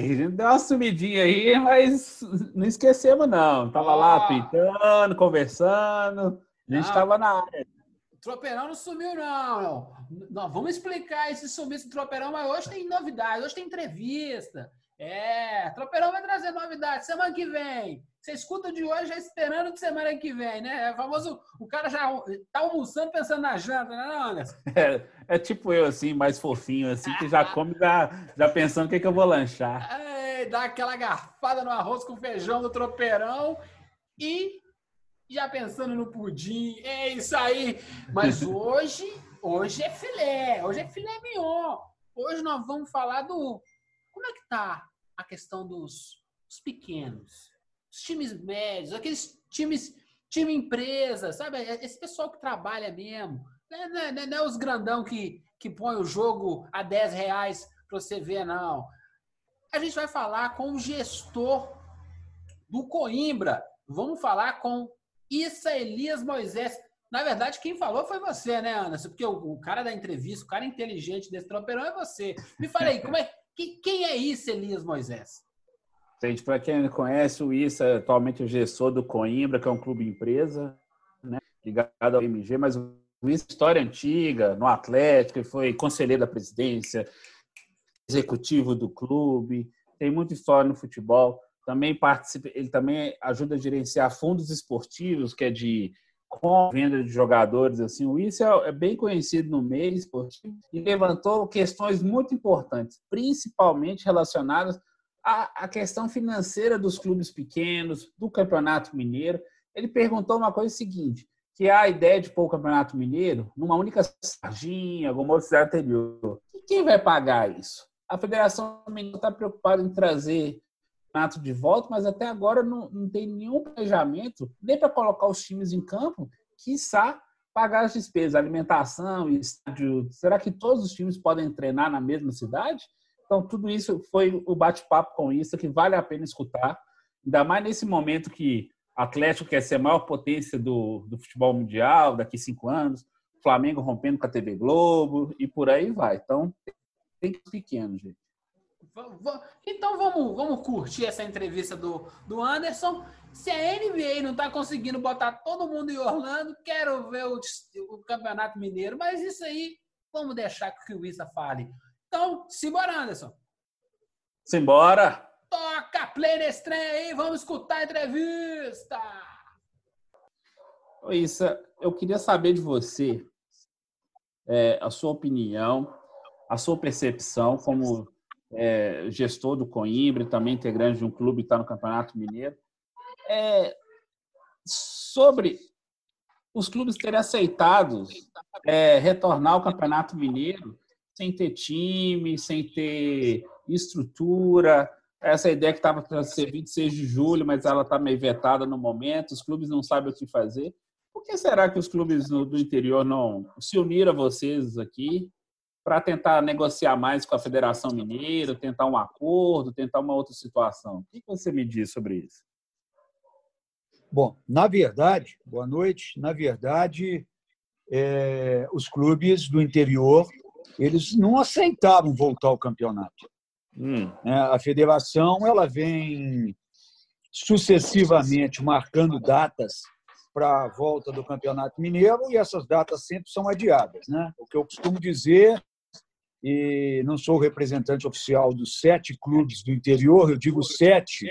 Uai, deu uma sumidinha aí, mas não esquecemos, não. Tava lá Ó. tweetando, conversando. A gente Ah. tava na área. Tropeirão não sumiu, não. não. Vamos explicar esse sumiço do Tropeirão, mas hoje tem novidade, hoje tem entrevista. É, Tropeirão vai trazer novidade semana que vem. Você escuta de hoje já esperando de semana que vem, né? É famoso, o cara já tá almoçando pensando na janta, né, Anderson? É, é tipo eu, assim, mais fofinho, assim, que já come já, já pensando o que, que eu vou lanchar. Ei, dá aquela garfada no arroz com feijão do tropeirão e já pensando no pudim. É isso aí. Mas hoje, hoje é filé. Hoje é filé mignon. Hoje nós vamos falar do como é que tá a questão dos, dos pequenos, os times médios, aqueles times time empresa, sabe? Esse pessoal que trabalha mesmo. Não é, não é- não é os grandão que, que põe o jogo a 10 reais para você ver, não a gente vai falar com o gestor do Coimbra. Vamos falar com Issa Elias Moisés. Na verdade, quem falou foi você, né, Anderson? Porque o, o cara da entrevista, o cara inteligente desse tropeirão é você. Me fala aí, como é, que- quem é Issa Elias Moisés? Gente, para quem não conhece, o Issa é atualmente o gestor do Coimbra, que é um clube empresa, né, ligado ao MG, mas o Issa é história antiga, no Atlético, foi conselheiro da presidência, executivo do clube, tem muita história no futebol. Também participa, ele também ajuda a gerenciar fundos esportivos, que é de com venda de jogadores assim. O Issa é é bem conhecido no meio esportivo e levantou questões muito importantes, principalmente relacionadas à, à questão financeira dos clubes pequenos, do Campeonato Mineiro. Ele perguntou uma coisa seguinte, que a ideia de pôr o Campeonato Mineiro numa única sarginha, alguma outra cidade anterior. E quem vai pagar isso? A Federação Mineira está preocupada em trazer o campeonato de volta, mas até agora não, não tem nenhum planejamento nem para colocar os times em campo, quiçá pagar as despesas, alimentação, estádio. Será que todos os times podem treinar na mesma cidade? Então, tudo isso foi o bate-papo com isso, que vale a pena escutar, ainda mais nesse momento que Atlético quer ser a maior potência do, do futebol mundial daqui cinco anos, Flamengo rompendo com a TV Globo e por aí vai. Então, tem que ser pequeno, gente. Então vamos, vamos curtir essa entrevista do, do Anderson. Se a NBA não está conseguindo botar todo mundo em Orlando, quero ver o, o Campeonato Mineiro. Mas isso aí, vamos deixar que o Issa fale. Então, simbora, Anderson. Simbora! Toca play nesse trem aí, vamos escutar a entrevista. Issa, eu queria saber de você é, a sua opinião, a sua percepção como é, gestor do Coimbra, também integrante de um clube que está no Campeonato Mineiro, é, sobre os clubes terem aceitado é, retornar ao Campeonato Mineiro sem ter time, sem ter estrutura. Essa ideia que estava para ser 26 de julho, mas ela está meio vetada no momento, os clubes não sabem o que fazer. Por que será que os clubes do interior não se uniram a vocês aqui para tentar negociar mais com a Federação Mineira, tentar um acordo, tentar uma outra situação? O que você me diz sobre isso? Bom, na verdade, boa noite. Na verdade, é, os clubes do interior eles não aceitavam voltar ao campeonato. Hum, né? A federação ela vem sucessivamente marcando datas para a volta do campeonato mineiro e essas datas sempre são adiadas, né? O que eu costumo dizer e não sou representante oficial dos sete clubes do interior, eu digo sete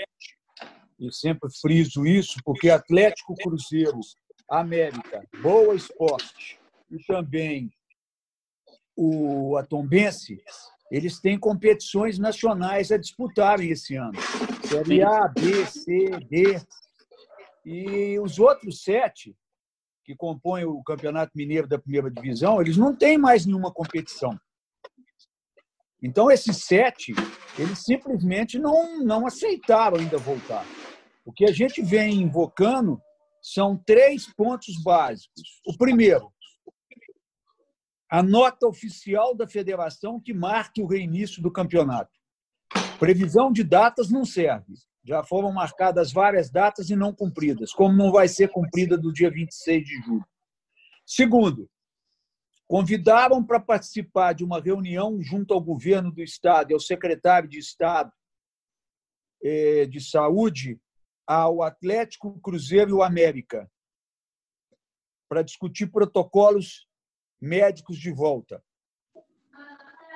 e sempre friso isso porque Atlético Cruzeiro, América, Boa Esporte e também o Atombense, eles têm competições nacionais a disputarem esse ano. Série A, B, C, D. E os outros sete, que compõem o Campeonato Mineiro da Primeira Divisão, eles não têm mais nenhuma competição. Então, esses sete, eles simplesmente não, não aceitaram ainda voltar. O que a gente vem invocando são três pontos básicos. O primeiro, a nota oficial da federação que marque o reinício do campeonato. Previsão de datas não serve. Já foram marcadas várias datas e não cumpridas, como não vai ser cumprida do dia 26 de julho. Segundo, convidaram para participar de uma reunião junto ao governo do Estado e ao secretário de Estado eh, de Saúde, ao Atlético, Cruzeiro e o América, para discutir protocolos médicos de volta.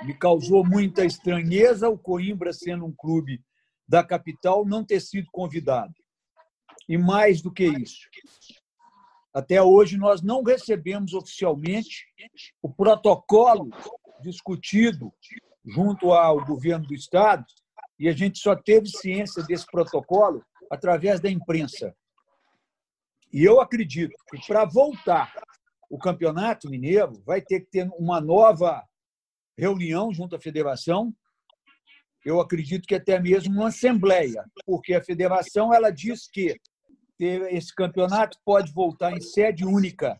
Me causou muita estranheza o Coimbra, sendo um clube da capital, não ter sido convidado. E mais do que isso, até hoje, nós não recebemos oficialmente o protocolo discutido junto ao governo do Estado, e a gente só teve ciência desse protocolo através da imprensa. E eu acredito que para voltar o Campeonato Mineiro vai ter que ter uma nova reunião junto à federação. Eu acredito que até mesmo uma assembleia, porque a federação ela diz que esse campeonato pode voltar em sede única,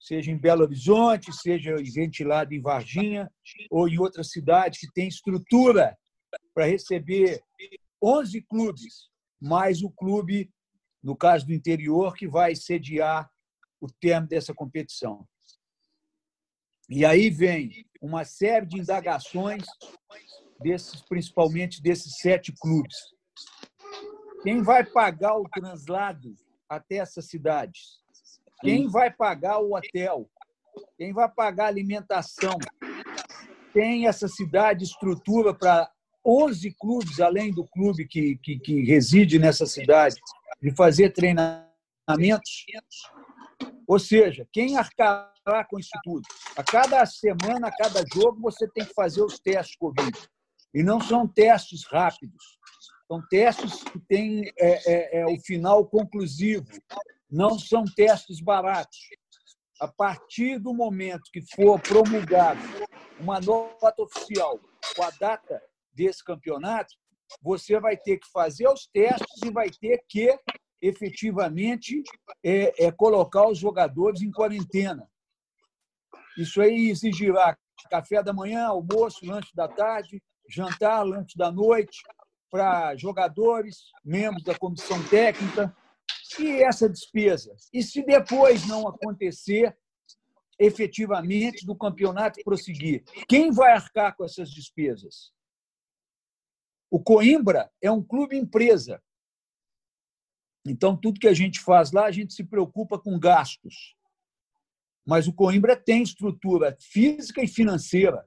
seja em Belo Horizonte, seja ventilado em Varginha ou em outra cidade que tem estrutura para receber 11 clubes, mais o clube, no caso do interior, que vai sediar o termo dessa competição. E aí vem uma série de indagações desses, principalmente desses sete clubes. Quem vai pagar o translado até essas cidades? Quem vai pagar o hotel? Quem vai pagar a alimentação? Tem essa cidade estrutura para 11 clubes, além do clube que, que, que reside nessa cidade, de fazer treinamentos? Ou seja, quem arcará com isso tudo? A cada semana, a cada jogo, você tem que fazer os testes Covid. E não são testes rápidos. São testes que têm é, é, é, o final conclusivo, não são testes baratos. A partir do momento que for promulgado uma nota oficial com a data desse campeonato, você vai ter que fazer os testes e vai ter que efetivamente é, é colocar os jogadores em quarentena. Isso aí exigirá café da manhã, almoço, lanche da tarde, jantar, lanche da noite, para jogadores, membros da comissão técnica, e essa despesa. E se depois não acontecer efetivamente do campeonato prosseguir, quem vai arcar com essas despesas? O Coimbra é um clube empresa. Então, tudo que a gente faz lá, a gente se preocupa com gastos. Mas o Coimbra tem estrutura física e financeira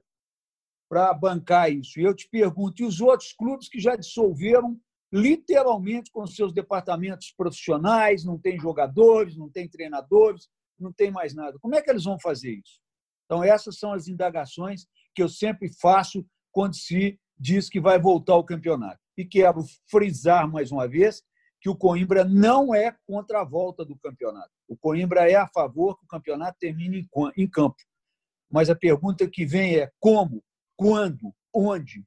para bancar isso. E eu te pergunto, e os outros clubes que já dissolveram literalmente com seus departamentos profissionais, não tem jogadores, não tem treinadores, não tem mais nada. Como é que eles vão fazer isso? Então, essas são as indagações que eu sempre faço quando se diz que vai voltar ao campeonato. E quero frisar mais uma vez que o Coimbra não é contra a volta do campeonato. O Coimbra é a favor que o campeonato termine em campo. Mas a pergunta que vem é como quando, onde?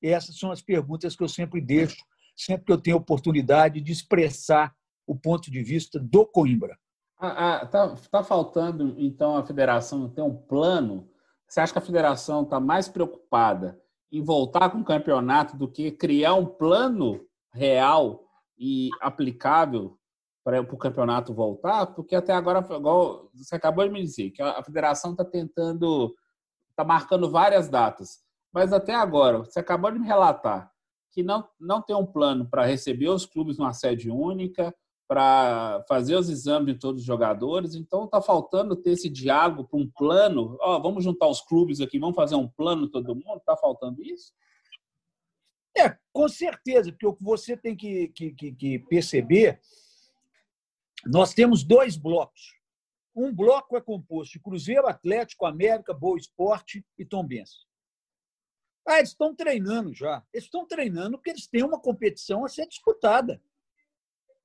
Essas são as perguntas que eu sempre deixo, sempre que eu tenho oportunidade de expressar o ponto de vista do Coimbra. Ah, ah, tá, tá faltando, então, a federação ter um plano? Você acha que a federação está mais preocupada em voltar com o campeonato do que criar um plano real e aplicável para o campeonato voltar? Porque até agora, igual você acabou de me dizer, que a federação está tentando está marcando várias datas. Mas até agora, você acabou de me relatar que não, não tem um plano para receber os clubes numa sede única, para fazer os exames de todos os jogadores. Então, está faltando ter esse diálogo para um plano. Oh, vamos juntar os clubes aqui, vamos fazer um plano todo mundo. Está faltando isso? É, com certeza, porque o que você tem que, que, que perceber, nós temos dois blocos. um bloco é composto de Cruzeiro, Atlético, América, Boa Esporte e Tombense. Ah, eles estão treinando já. Eles estão treinando porque eles têm uma competição a ser disputada.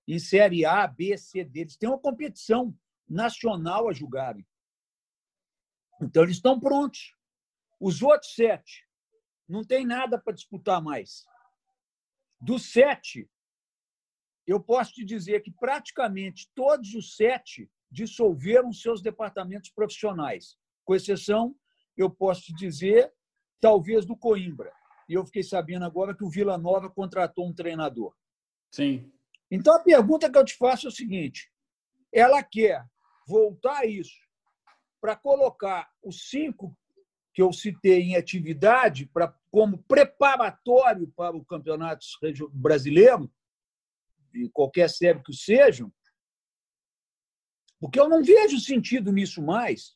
Em Série A, B, C, D. Eles têm uma competição nacional a julgarem. Então, eles estão prontos. Os outros sete não tem nada para disputar mais. Dos sete, eu posso te dizer que praticamente todos os sete dissolveram seus departamentos profissionais, com exceção, eu posso te dizer, talvez do Coimbra. E eu fiquei sabendo agora que o Vila Nova contratou um treinador. Sim. Então a pergunta que eu te faço é o seguinte: ela quer voltar isso para colocar os cinco que eu citei em atividade para como preparatório para o campeonato brasileiro, de qualquer série que sejam, porque eu não vejo sentido nisso mais.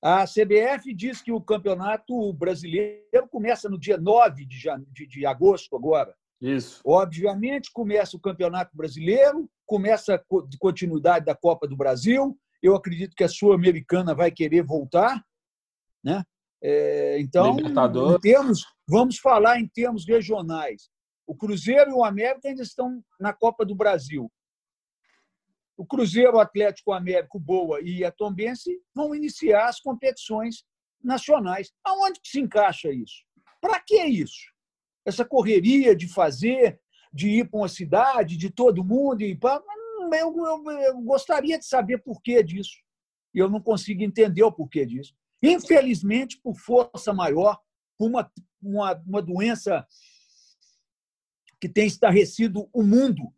A CBF diz que o campeonato brasileiro começa no dia 9 de, de, de agosto, agora. Isso. Obviamente, começa o campeonato brasileiro, começa a continuidade da Copa do Brasil. Eu acredito que a Sul-Americana vai querer voltar. Né? É, então, em termos, vamos falar em termos regionais. O Cruzeiro e o América ainda estão na Copa do Brasil. O Cruzeiro, o Atlético, o Américo, o Boa e a Tombense vão iniciar as competições nacionais. Aonde que se encaixa isso? Para que isso? Essa correria de fazer, de ir para uma cidade, de todo mundo e para eu, eu, eu, gostaria de saber por que disso. E eu não consigo entender o porquê disso. Infelizmente, por força maior, por uma, uma, uma doença que tem estarrecido o mundo.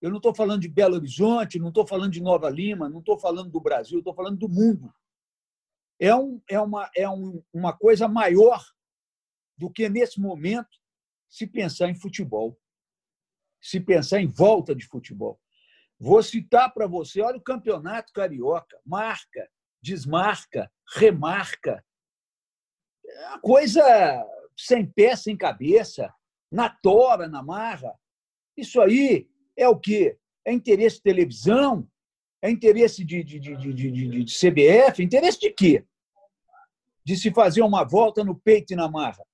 Eu não estou falando de Belo Horizonte, não estou falando de Nova Lima, não estou falando do Brasil, estou falando do mundo. É, um, é, uma, é um, uma coisa maior do que, nesse momento, se pensar em futebol, se pensar em volta de futebol. Vou citar para você: olha o campeonato carioca, marca, desmarca, remarca. É coisa sem pé, sem cabeça, na tora, na marra. Isso aí é o quê? É interesse de televisão? É interesse de, de, de, de, de, de CBF? Interesse de quê? De se fazer uma volta no peito e na marra.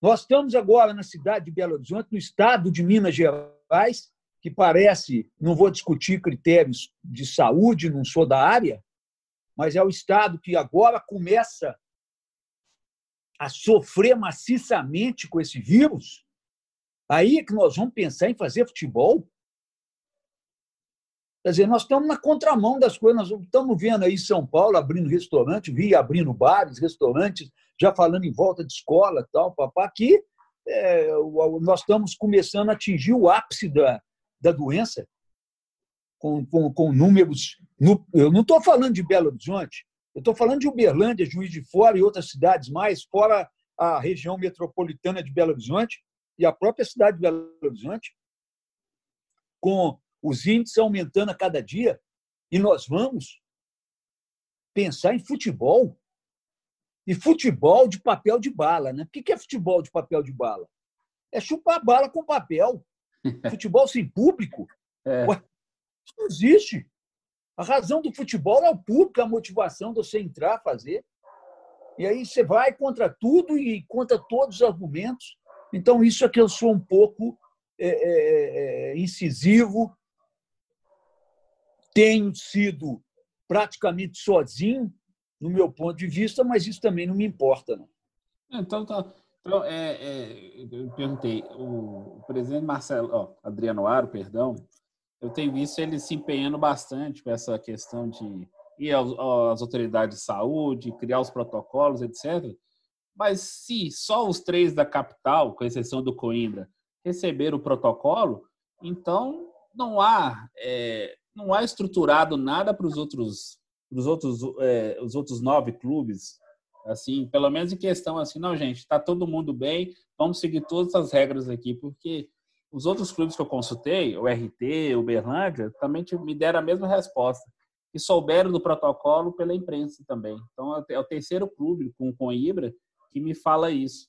Nós estamos agora na cidade de Belo Horizonte, no estado de Minas Gerais, que parece, não vou discutir critérios de saúde, não sou da área, mas é o Estado que agora começa a sofrer maciçamente com esse vírus. Aí é que nós vamos pensar em fazer futebol. Quer dizer, nós estamos na contramão das coisas. Nós estamos vendo aí São Paulo abrindo restaurante, vi abrindo bares, restaurantes, já falando em volta de escola tal, papá. Aqui é, nós estamos começando a atingir o ápice da, da doença, com, com, com números. No, eu não estou falando de Belo Horizonte, eu estou falando de Uberlândia, Juiz de Fora e outras cidades mais, fora a região metropolitana de Belo Horizonte e a própria cidade de Belo Horizonte, com os índices aumentando a cada dia, e nós vamos pensar em futebol. E futebol de papel de bala. Né? O que é futebol de papel de bala? É chupar bala com papel. Futebol sem público? É. Ué, isso não existe. A razão do futebol é o público, a motivação de você entrar, fazer. E aí você vai contra tudo e contra todos os argumentos. Então, isso é que eu sou um pouco é, é, é incisivo. Tenho sido praticamente sozinho, no meu ponto de vista, mas isso também não me importa. Não. Então, tá. Então, é, é, eu perguntei, o, presidente Marcelo, ó, Adriano Aro, perdão, eu tenho visto ele se empenhando bastante com essa questão de ir às autoridades de saúde, criar os protocolos, etc. Mas se só os três da capital, com exceção do Coimbra, receberam o protocolo, então não há é, não há estruturado nada para os outros os outros é, os outros nove clubes Assim, pelo menos em questão assim, não, gente, está todo mundo bem, vamos seguir todas as regras aqui, porque os outros clubes que eu consultei, o RT, o Berlândia, também me deram a mesma resposta. E souberam do protocolo pela imprensa também. Então, é o terceiro clube com, com Ibra que me fala isso.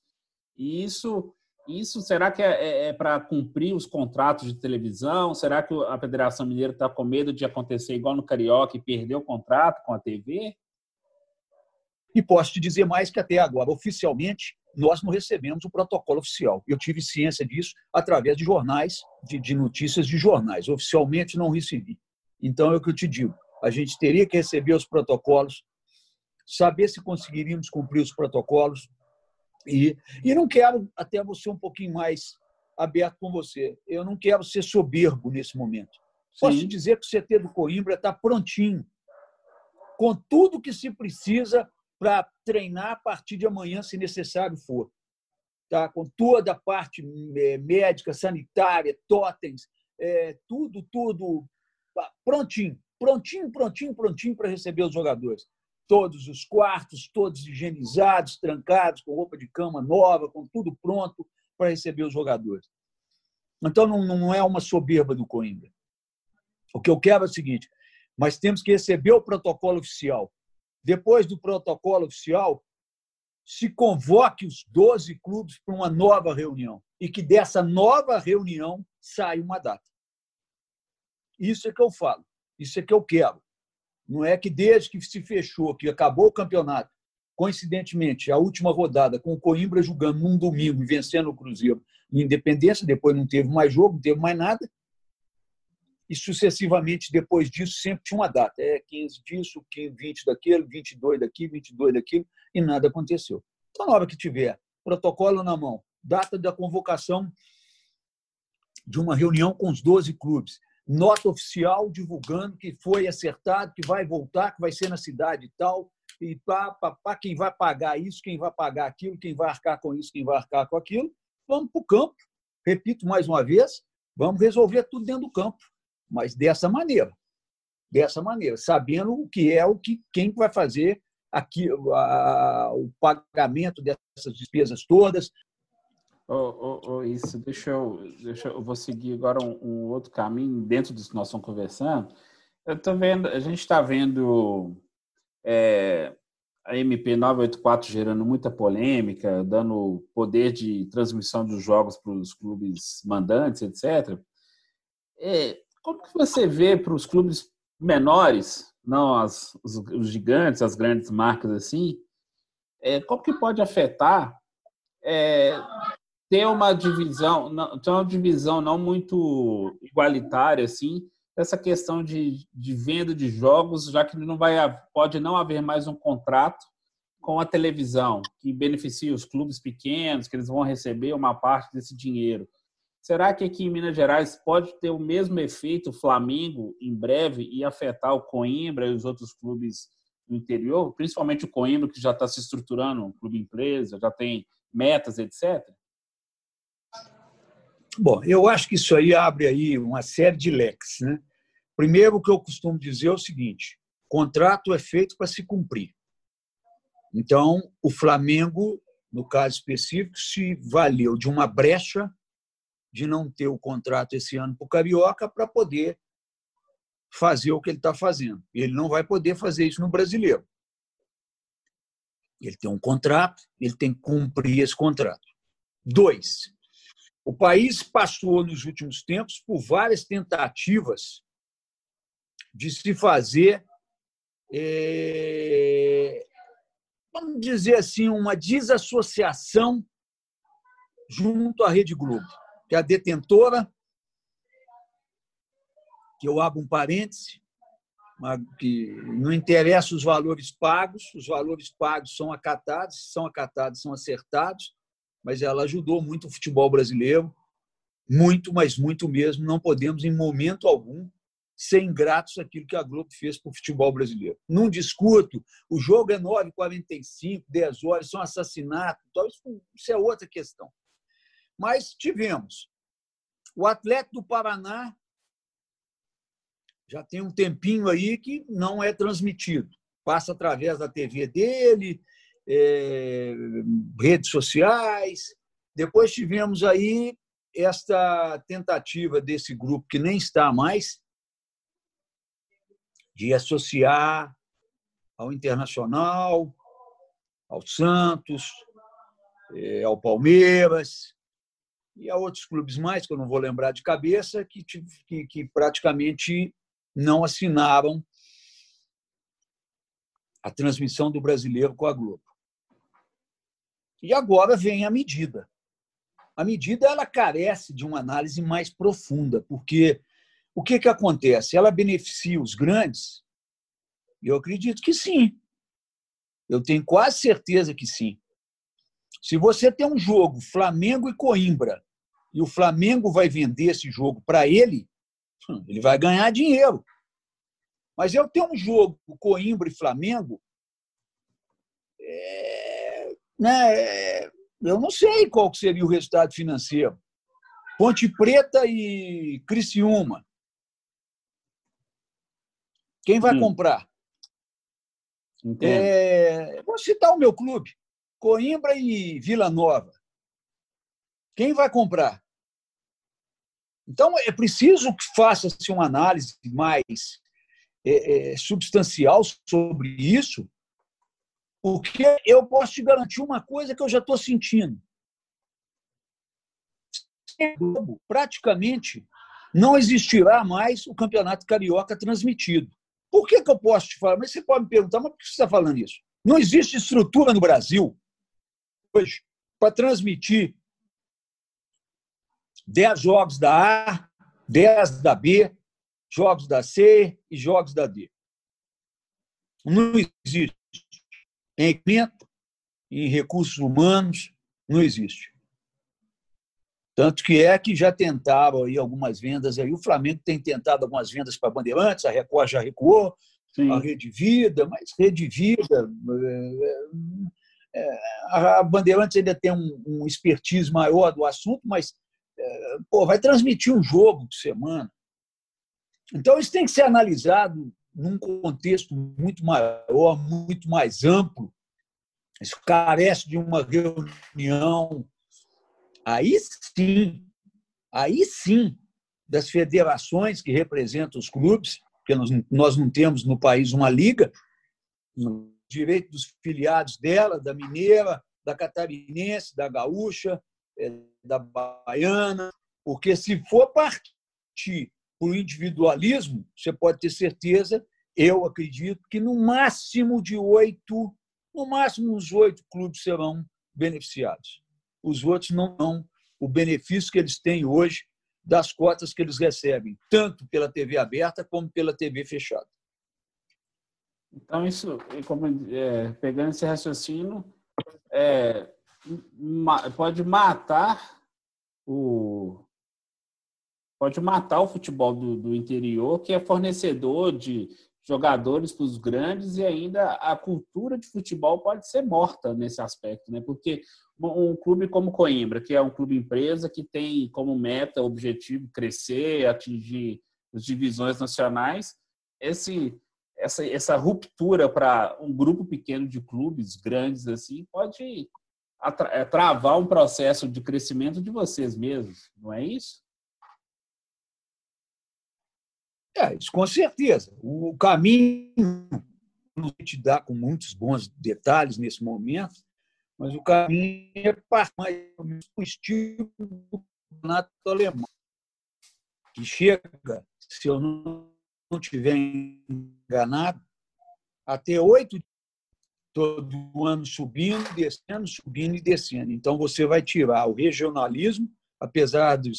E isso, Isso será que é, é, é para cumprir os contratos de televisão? Será que a Federação Mineira está com medo de acontecer igual no Carioca e perder o contrato com a TV? E posso te dizer mais que até agora, oficialmente, nós não recebemos o protocolo oficial. Eu tive ciência disso através de jornais, de, de notícias de jornais. Oficialmente não recebi. Então é o que eu te digo. A gente teria que receber os protocolos, saber se conseguiríamos cumprir os protocolos, e, e não quero até você um pouquinho mais aberto com você. Eu não quero ser soberbo nesse momento. Sim. Posso te dizer que o CT do Coimbra está prontinho, com tudo que se precisa para treinar a partir de amanhã, se necessário for. Tá? Com toda a parte é, médica, sanitária, totens, é, tudo, tudo prontinho, prontinho, prontinho, prontinho para receber os jogadores todos os quartos, todos higienizados, trancados, com roupa de cama nova, com tudo pronto para receber os jogadores. Então, não, não é uma soberba do Coimbra. O que eu quero é o seguinte: mas temos que receber o protocolo oficial. Depois do protocolo oficial, se convoque os 12 clubes para uma nova reunião e que dessa nova reunião saia uma data. Isso é que eu falo, isso é que eu quero. Não é que desde que se fechou, que acabou o campeonato, coincidentemente, a última rodada, com o Coimbra jogando num domingo e vencendo o Cruzeiro em Independência, depois não teve mais jogo, não teve mais nada. E sucessivamente, depois disso, sempre tinha uma data. É 15 disso, 20 daquele, 22 daqui, 22 daquilo, e nada aconteceu. Então, na hora que tiver protocolo na mão, data da convocação de uma reunião com os 12 clubes, nota oficial divulgando que foi acertado, que vai voltar, que vai ser na cidade e tal, e pá, pá, pá, quem vai pagar isso, quem vai pagar aquilo, quem vai arcar com isso, quem vai arcar com aquilo, vamos para o campo. Repito mais uma vez, vamos resolver tudo dentro do campo, mas dessa maneira, dessa maneira, sabendo o que é o que quem vai fazer aqui a, o pagamento dessas despesas todas, Oh, oh, oh, isso, deixa eu, deixa eu, vou seguir agora um, um, outro caminho dentro disso que nós estamos conversando. Eu tô vendo, a gente está vendo é, a MP 984 gerando muita polêmica, dando poder de transmissão dos jogos para os clubes mandantes, etc. É, como que você vê para os clubes menores, não as, os, os, gigantes, as grandes marcas assim, é, como que pode afetar é, ter uma divisão, não, ter uma divisão não muito igualitária assim, essa questão de, de venda de jogos, já que não vai pode não haver mais um contrato com a televisão que beneficia os clubes pequenos, que eles vão receber uma parte desse dinheiro. Será que aqui em Minas Gerais pode ter o mesmo efeito Flamengo em breve e afetar o Coimbra e os outros clubes do interior, principalmente o Coimbra que já está se estruturando, um clube empresa, já tem metas, etc. Bom, eu acho que isso aí abre aí uma série de leques. Né? Primeiro, o que eu costumo dizer é o seguinte: contrato é feito para se cumprir. Então, o Flamengo, no caso específico, se valeu de uma brecha de não ter o contrato esse ano para o Carioca para poder fazer o que ele está fazendo. Ele não vai poder fazer isso no brasileiro. Ele tem um contrato, ele tem que cumprir esse contrato. Dois, o país passou, nos últimos tempos, por várias tentativas de se fazer, é, vamos dizer assim, uma desassociação junto à Rede Globo, que é a detentora, que eu abro um parêntese, que não interessa os valores pagos, os valores pagos são acatados, são acatados, são acertados, mas ela ajudou muito o futebol brasileiro, muito, mas muito mesmo. Não podemos, em momento algum, ser ingratos àquilo que a Globo fez para o futebol brasileiro. Não discuto, o jogo é 9h45, 10 horas, são assassinatos, então isso é outra questão. Mas tivemos. O atleta do Paraná já tem um tempinho aí que não é transmitido. Passa através da TV dele, é, redes sociais. Depois tivemos aí esta tentativa desse grupo, que nem está mais, de associar ao Internacional, ao Santos, é, ao Palmeiras, e há outros clubes mais, que eu não vou lembrar de cabeça, que, que, que praticamente não assinaram a transmissão do brasileiro com a Globo. E agora vem a medida. A medida ela carece de uma análise mais profunda, porque o que, que acontece? Ela beneficia os grandes? Eu acredito que sim. Eu tenho quase certeza que sim. Se você tem um jogo Flamengo e Coimbra, e o Flamengo vai vender esse jogo para ele, hum, ele vai ganhar dinheiro. Mas eu tenho um jogo Coimbra e Flamengo, é, né, é, eu não sei qual seria o resultado financeiro. Ponte Preta e Criciúma. Quem vai hum. comprar? É, vou citar o meu clube. Coimbra e Vila Nova. Quem vai comprar? Então, é preciso que faça-se uma análise mais é, é, substancial sobre isso, porque eu posso te garantir uma coisa que eu já estou sentindo. Praticamente não existirá mais o Campeonato Carioca transmitido. Por que, que eu posso te falar? Mas você pode me perguntar, mas por que você está falando isso? Não existe estrutura no Brasil hoje para transmitir 10 jogos da A, 10 da B, jogos da C e jogos da D. Não existe. Em equipamento, em recursos humanos, não existe. Tanto que é que já tentaram aí algumas vendas aí. O Flamengo tem tentado algumas vendas para Bandeirantes, a Record já recuou, Sim. a Rede Vida, mas Rede Vida. É, é, a Bandeirantes ainda tem um, um expertise maior do assunto, mas pô, vai transmitir um jogo de semana. Então, isso tem que ser analisado num contexto muito maior, muito mais amplo. Isso carece de uma reunião. Aí sim, aí sim, das federações que representam os clubes, porque nós, nós não temos no país uma liga, no direito dos filiados dela, da Mineira, da Catarinense, da Gaúcha, da Baiana, porque se for partir para o individualismo, você pode ter certeza, eu acredito, que no máximo de oito, no máximo uns oito clubes serão beneficiados. Os outros não vão o benefício que eles têm hoje das cotas que eles recebem, tanto pela TV aberta como pela TV fechada. Então, isso, como, é, pegando esse raciocínio, é, pode matar o pode matar o futebol do, do interior, que é fornecedor de jogadores para os grandes e ainda a cultura de futebol pode ser morta nesse aspecto, né? Porque um clube como Coimbra, que é um clube empresa que tem como meta, objetivo crescer, atingir as divisões nacionais, esse essa, essa ruptura para um grupo pequeno de clubes grandes assim pode travar um processo de crescimento de vocês mesmos, não é isso? É, isso com certeza. O caminho não te dá com muitos bons detalhes nesse momento, mas o caminho é mais o estilo do campeonato alemão, que chega, se eu não estiver enganado, até oito todo ano subindo, descendo, subindo e descendo. Então, você vai tirar o regionalismo, apesar de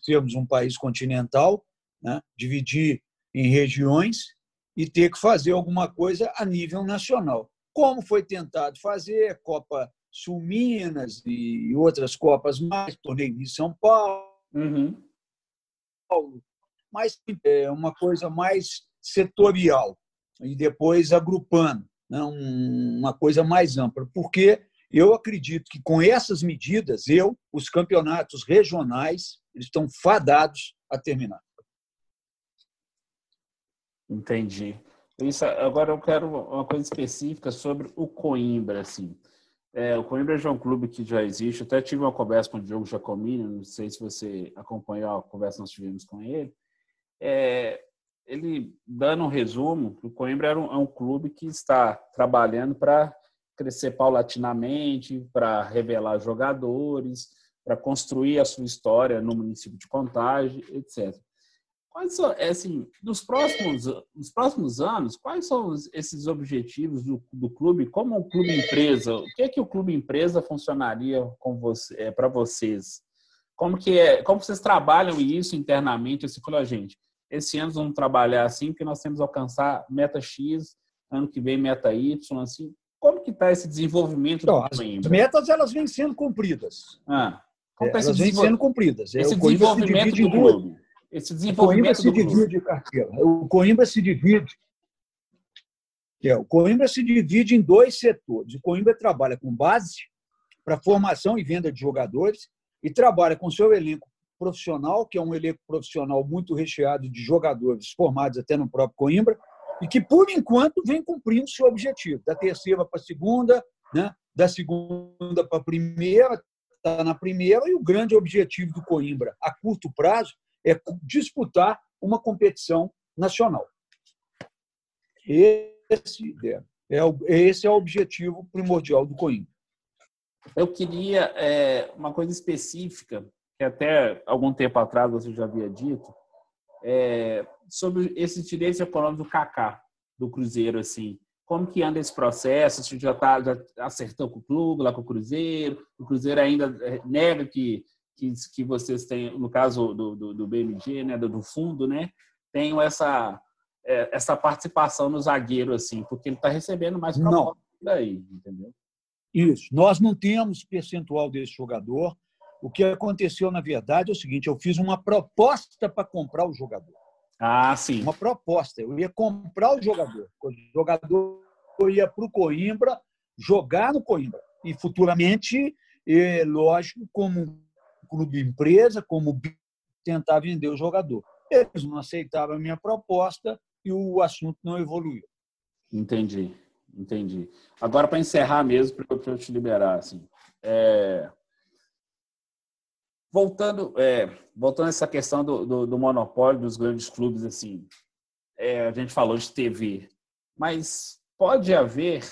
sermos um país continental, né? dividir em regiões e ter que fazer alguma coisa a nível nacional. Como foi tentado fazer, Copa Sul Minas e outras Copas mais, torneio de São Paulo, uhum. mas é uma coisa mais setorial e depois agrupando uma coisa mais ampla, porque eu acredito que com essas medidas, eu, os campeonatos regionais, eles estão fadados a terminar. Entendi. Isso, agora eu quero uma coisa específica sobre o Coimbra, assim. É, o Coimbra já é um clube que já existe. Eu até tive uma conversa com o Diogo Jacomini, não sei se você acompanhou a conversa que nós tivemos com ele. É, ele, dando um resumo, o Coimbra é um, é um clube que está trabalhando para crescer paulatinamente, para revelar jogadores, para construir a sua história no município de Contagem, etc. Quais são, é assim, nos próximos, nos próximos anos, quais são esses objetivos do, do clube como um clube empresa? O que é que o clube empresa funcionaria com você, é, para vocês? Como que é, como vocês trabalham isso internamente? Assim, falou, gente, esse ano vamos trabalhar assim, porque nós temos que alcançar meta X, ano que vem meta Y, assim. Como que está esse desenvolvimento então, do As metas elas vêm sendo cumpridas. Ah, como tá é, elas vêm sendo cumpridas. É, esse desenvolvimento do clube. Esse desenvolvimento o Coimbra se divide carteira. O Coimbra se divide. É, o Coimbra se divide em dois setores. O Coimbra trabalha com base para formação e venda de jogadores e trabalha com seu elenco profissional, que é um elenco profissional muito recheado de jogadores formados até no próprio Coimbra, e que, por enquanto, vem cumprindo seu objetivo, da terceira para a segunda, né? da segunda para a primeira, está na primeira, e o grande objetivo do Coimbra, a curto prazo, é disputar uma competição nacional. Esse é, é, esse é o objetivo primordial do Coimbra. Eu queria é, uma coisa específica, até algum tempo atrás você já havia dito, é, sobre esse direito econômico do Kaká, do Cruzeiro, assim. Como que anda esse processo? Você já, tá, já acertou com o clube, lá com o Cruzeiro? O Cruzeiro ainda é, nega que que, que vocês têm, no caso do, do, do BMG, né, do, do, fundo, né, tenham essa, é, essa participação no zagueiro, assim, porque ele está recebendo mais não daí, entendeu? Isso. Nós não temos percentual desse jogador. O que aconteceu, na verdade, é o seguinte: eu fiz uma proposta para comprar o jogador. Ah, sim. Uma proposta. Eu ia comprar o jogador. O jogador ia para o Coimbra, jogar no Coimbra. E futuramente, e, lógico, como clube empresa, como tentar vender o jogador. Eles não aceitaram a minha proposta e o assunto não evoluiu. Entendi, entendi. Agora, para encerrar mesmo, para eu te liberar, assim, é... voltando, é... voltando a essa questão do, do, do, monopólio dos grandes clubes, assim, é... a gente falou de TV, mas pode haver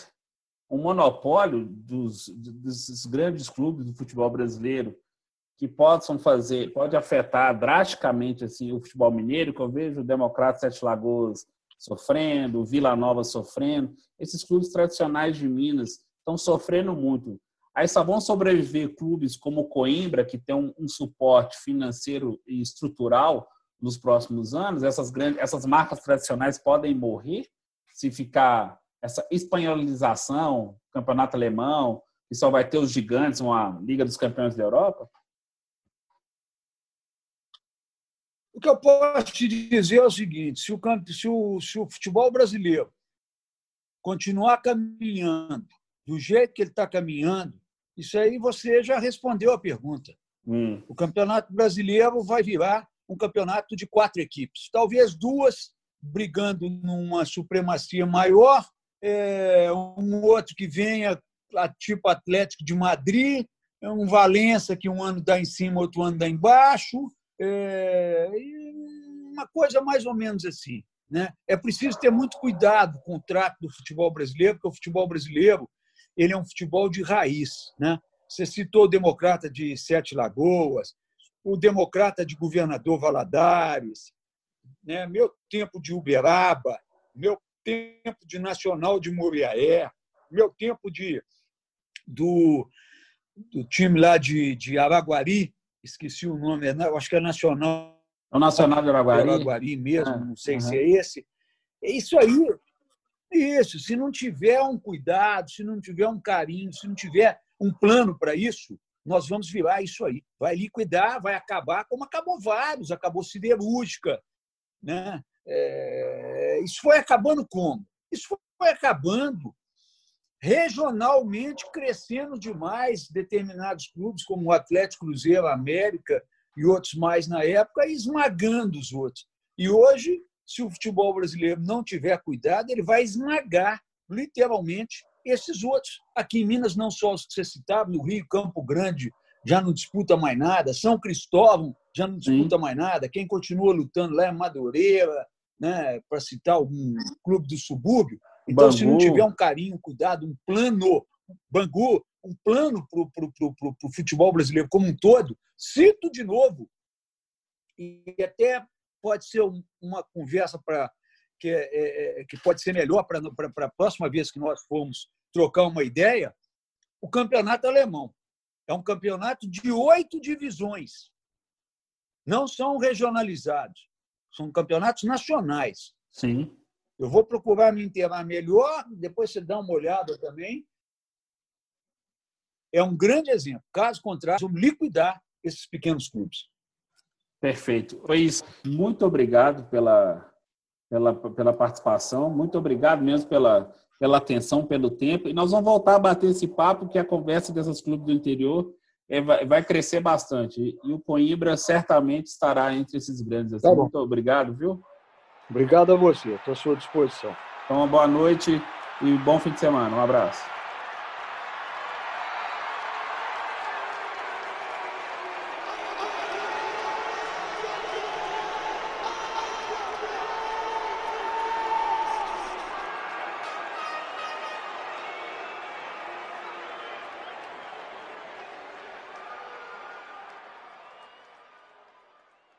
um monopólio dos, dos grandes clubes do futebol brasileiro que possam fazer, pode afetar drasticamente assim o futebol mineiro, que eu vejo o Democrata Sete Lagoas sofrendo, o Vila Nova sofrendo, esses clubes tradicionais de Minas estão sofrendo muito. Aí só vão sobreviver clubes como Coimbra, que tem um, um suporte financeiro e estrutural nos próximos anos. Essas grandes, essas marcas tradicionais podem morrer se ficar essa espanholização, campeonato alemão, que só vai ter os gigantes, uma Liga dos Campeões da Europa. O que eu posso te dizer é o seguinte: se o, se o, se o futebol brasileiro continuar caminhando do jeito que ele está caminhando, isso aí você já respondeu a pergunta. Hum. O campeonato brasileiro vai virar um campeonato de quatro equipes, talvez duas brigando numa supremacia maior, é, um outro que venha tipo Atlético de Madrid, um Valença que um ano dá em cima, outro ano dá embaixo, é, uma coisa mais ou menos assim. Né? É preciso ter muito cuidado com o trato do futebol brasileiro, porque o futebol brasileiro ele é um futebol de raiz. Né? Você citou o democrata de Sete Lagoas, o democrata de governador Valadares, né? meu tempo de Uberaba, meu tempo de Nacional de Moriaé, meu tempo de do, do time lá de, de Araguari, esqueci o nome, é acho que é Nacional. É o Nacional de Araguari. Araguari mesmo, ah, não sei uhum. se é esse. É isso aí. Isso, se não tiver um cuidado, se não tiver um carinho, se não tiver um plano para isso, nós vamos virar isso aí. Vai liquidar, vai acabar, como acabou vários, acabou siderúrgica. Né? É... Isso foi acabando como? Isso foi acabando regionalmente crescendo demais determinados clubes, como o Atlético Cruzeiro, América e outros mais na época, esmagando os outros. E hoje, se o futebol brasileiro não tiver cuidado, ele vai esmagar, literalmente, esses outros. Aqui em Minas, não só os que você citava, no Rio, Campo Grande, já não disputa mais nada, São Cristóvão já não disputa Sim. mais nada, quem continua lutando lá é Madureira, né, para citar algum clube do subúrbio, então, Bangu. se não tiver um carinho, cuidado, um plano, Bangu, um plano para o futebol brasileiro como um todo. Cito de novo, e até pode ser uma conversa para que, é, é, que pode ser melhor para a próxima vez que nós formos trocar uma ideia, o campeonato alemão. É um campeonato de oito divisões. Não são regionalizados. São campeonatos nacionais. Sim. Eu vou procurar me inteirar melhor, depois você dá uma olhada também. É um grande exemplo. Caso contrário, vamos liquidar esses pequenos clubes. Perfeito. Luiz, muito obrigado pela, pela, pela participação, muito obrigado mesmo pela, pela atenção, pelo tempo. E nós vamos voltar a bater esse papo, que a conversa dessas clubes do interior é, vai, vai, crescer bastante. E o Coimbra certamente estará entre esses grandes. Assim. Tá muito obrigado, viu? Obrigado a você, estou à sua disposição. Então, uma boa noite e bom fim de semana. Um abraço.